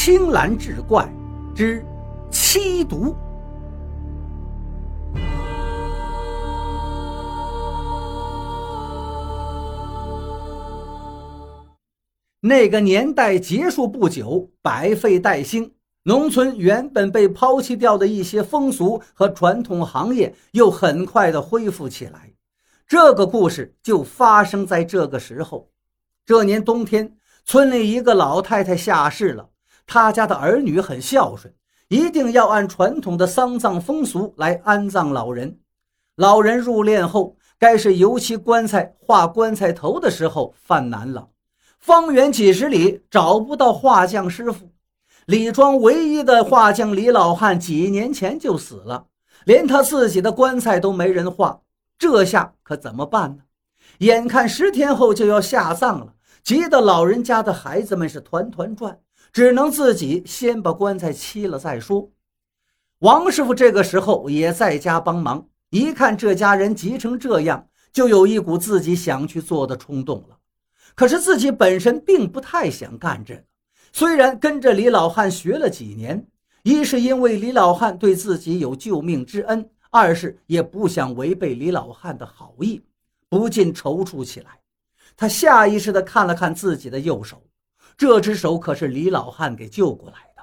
青蓝志怪之七毒。那个年代结束不久，百废待兴，农村原本被抛弃掉的一些风俗和传统行业又很快的恢复起来。这个故事就发生在这个时候。这年冬天，村里一个老太太下世了，他家的儿女很孝顺，一定要按传统的丧葬风俗来安葬老人。老人入殓后，该是油漆棺材、画棺材头的时候犯难了。方圆几十里找不到画匠师傅，李庄唯一的画匠李老汉几年前就死了，连他自己的棺材都没人画，这下可怎么办呢？眼看十天后就要下葬了，急得老人家的孩子们是团团转，只能自己先把棺材砌了再说。王师傅这个时候也在家帮忙，一看这家人急成这样，就有一股自己想去做的冲动了。可是自己本身并不太想干这个，虽然跟着李老汉学了几年，一是因为李老汉对自己有救命之恩，二是也不想违背李老汉的好意，不禁踌躇起来。他下意识地看了看自己的右手，这只手可是李老汉给救过来的。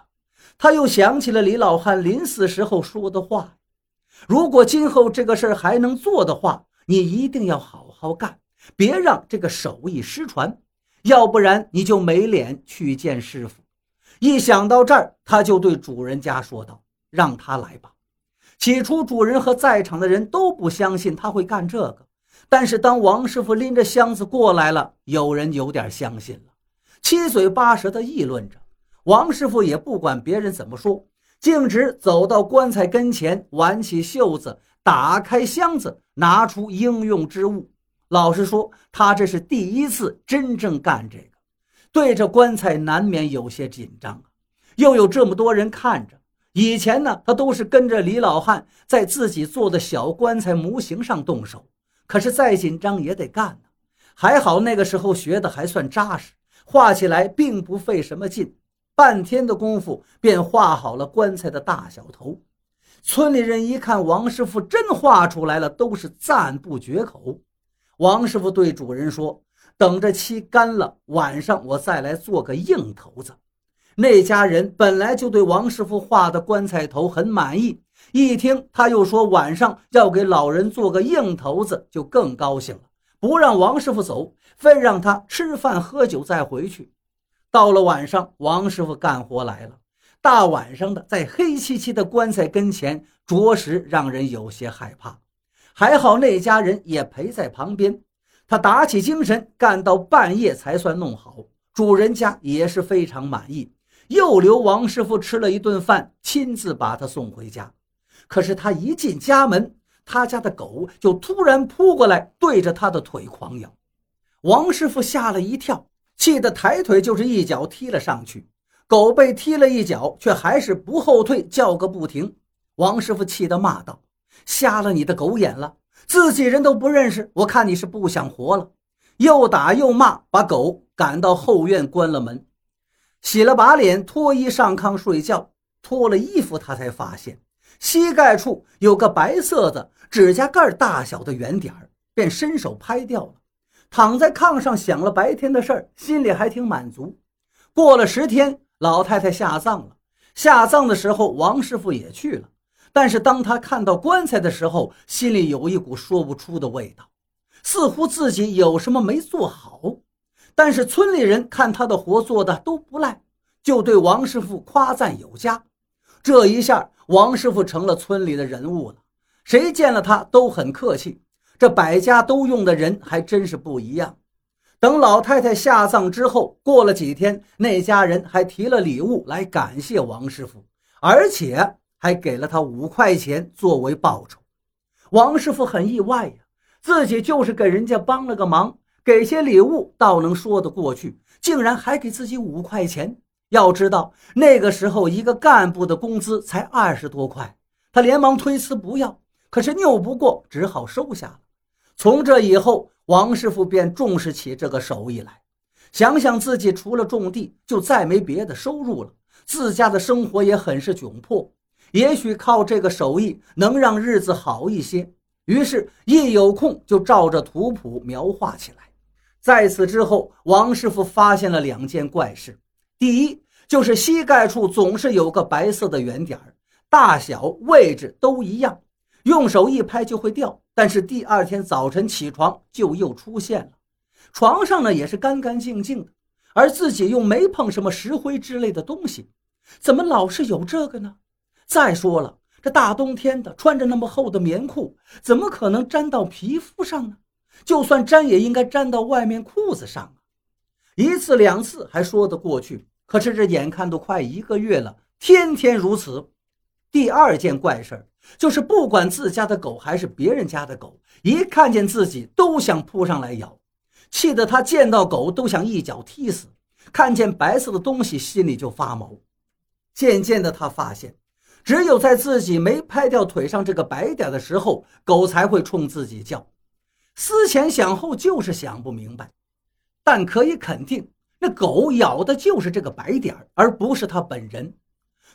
他又想起了李老汉临死时候说的话：“如果今后这个事儿还能做的话，你一定要好好干。”别让这个手艺失传，要不然你就没脸去见师傅。一想到这儿，他就对主人家说道：“让他来吧。”起初，主人和在场的人都不相信他会干这个，但是当王师傅拎着箱子过来了，有人有点相信了，七嘴八舌地议论着。王师傅也不管别人怎么说，径直走到棺材跟前，挽起袖子，打开箱子，拿出应用之物。老实说，他这是第一次真正干这个，对着棺材难免有些紧张啊。又有这么多人看着，以前呢，他都是跟着李老汉在自己做的小棺材模型上动手，可是再紧张也得干呢。还好那个时候学的还算扎实，画起来并不费什么劲，半天的功夫便画好了棺材的大小头。村里人一看王师傅真画出来了，都是赞不绝口。王师傅对主人说：“等着漆干了，晚上我再来做个硬头子。”那家人本来就对王师傅画的棺材头很满意，一听他又说晚上要给老人做个硬头子，就更高兴了，不让王师傅走，非让他吃饭喝酒再回去。到了晚上，王师傅干活来了，大晚上的在黑漆漆的棺材跟前，着实让人有些害怕。还好那家人也陪在旁边，他打起精神干到半夜才算弄好。主人家也是非常满意，又留王师傅吃了一顿饭，亲自把他送回家。可是他一进家门，他家的狗就突然扑过来，对着他的腿狂咬。王师傅吓了一跳，气得抬腿就是一脚踢了上去。狗被踢了一脚，却还是不后退，叫个不停。王师傅气得骂道。瞎了你的狗眼了！自己人都不认识，我看你是不想活了。又打又骂，把狗赶到后院关了门，洗了把脸，脱衣上炕睡觉。脱了衣服，他才发现膝盖处有个白色的指甲盖大小的圆点儿，便伸手拍掉了。躺在炕上想了白天的事儿，心里还挺满足。过了十天，老太太下葬了。下葬的时候，王师傅也去了。但是当他看到棺材的时候，心里有一股说不出的味道，似乎自己有什么没做好。但是村里人看他的活做的都不赖，就对王师傅夸赞有加。这一下，王师傅成了村里的人物了，谁见了他都很客气。这百家都用的人还真是不一样。等老太太下葬之后，过了几天，那家人还提了礼物来感谢王师傅，而且。还给了他五块钱作为报酬，王师傅很意外呀，自己就是给人家帮了个忙，给些礼物倒能说得过去，竟然还给自己五块钱。要知道那个时候一个干部的工资才二十多块，他连忙推辞不要，可是拗不过，只好收下了。从这以后，王师傅便重视起这个手艺来，想想自己除了种地就再没别的收入了。自家的生活也很是窘迫，也许靠这个手艺能让日子好一些。于是，一有空就照着图谱描画起来。在此之后，王师傅发现了两件怪事：第一，就是膝盖处总是有个白色的圆点儿，大小位置都一样，用手一拍就会掉。但是第二天早晨起床就又出现了，床上呢也是干干净净的，而自己又没碰什么石灰之类的东西，怎么老是有这个呢？再说了。这大冬天的，穿着那么厚的棉裤，怎么可能粘到皮肤上呢？就算粘，也应该粘到外面裤子上啊！一次两次还说得过去，可是这眼看都快一个月了，天天如此。第二件怪事就是，不管自家的狗还是别人家的狗，一看见自己都想扑上来咬，气得他见到狗都想一脚踢死，看见白色的东西心里就发毛。渐渐的，他发现。只有在自己没拍掉腿上这个白点的时候，狗才会冲自己叫。思前想后，就是想不明白。但可以肯定，这狗咬的就是这个白点而不是他本人。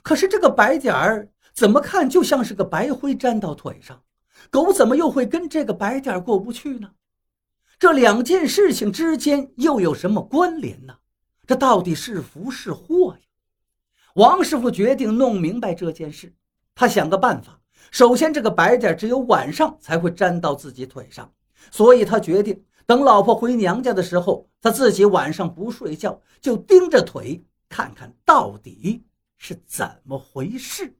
可是这个白点儿怎么看就像是个白灰粘到腿上，狗怎么又会跟这个白点过不去呢？这两件事情之间又有什么关联呢？这到底是福是祸呀？王师傅决定弄明白这件事。他想个办法。首先，这个白点只有晚上才会粘到自己腿上，所以他决定等老婆回娘家的时候，他自己晚上不睡觉，就盯着腿看看到底是怎么回事。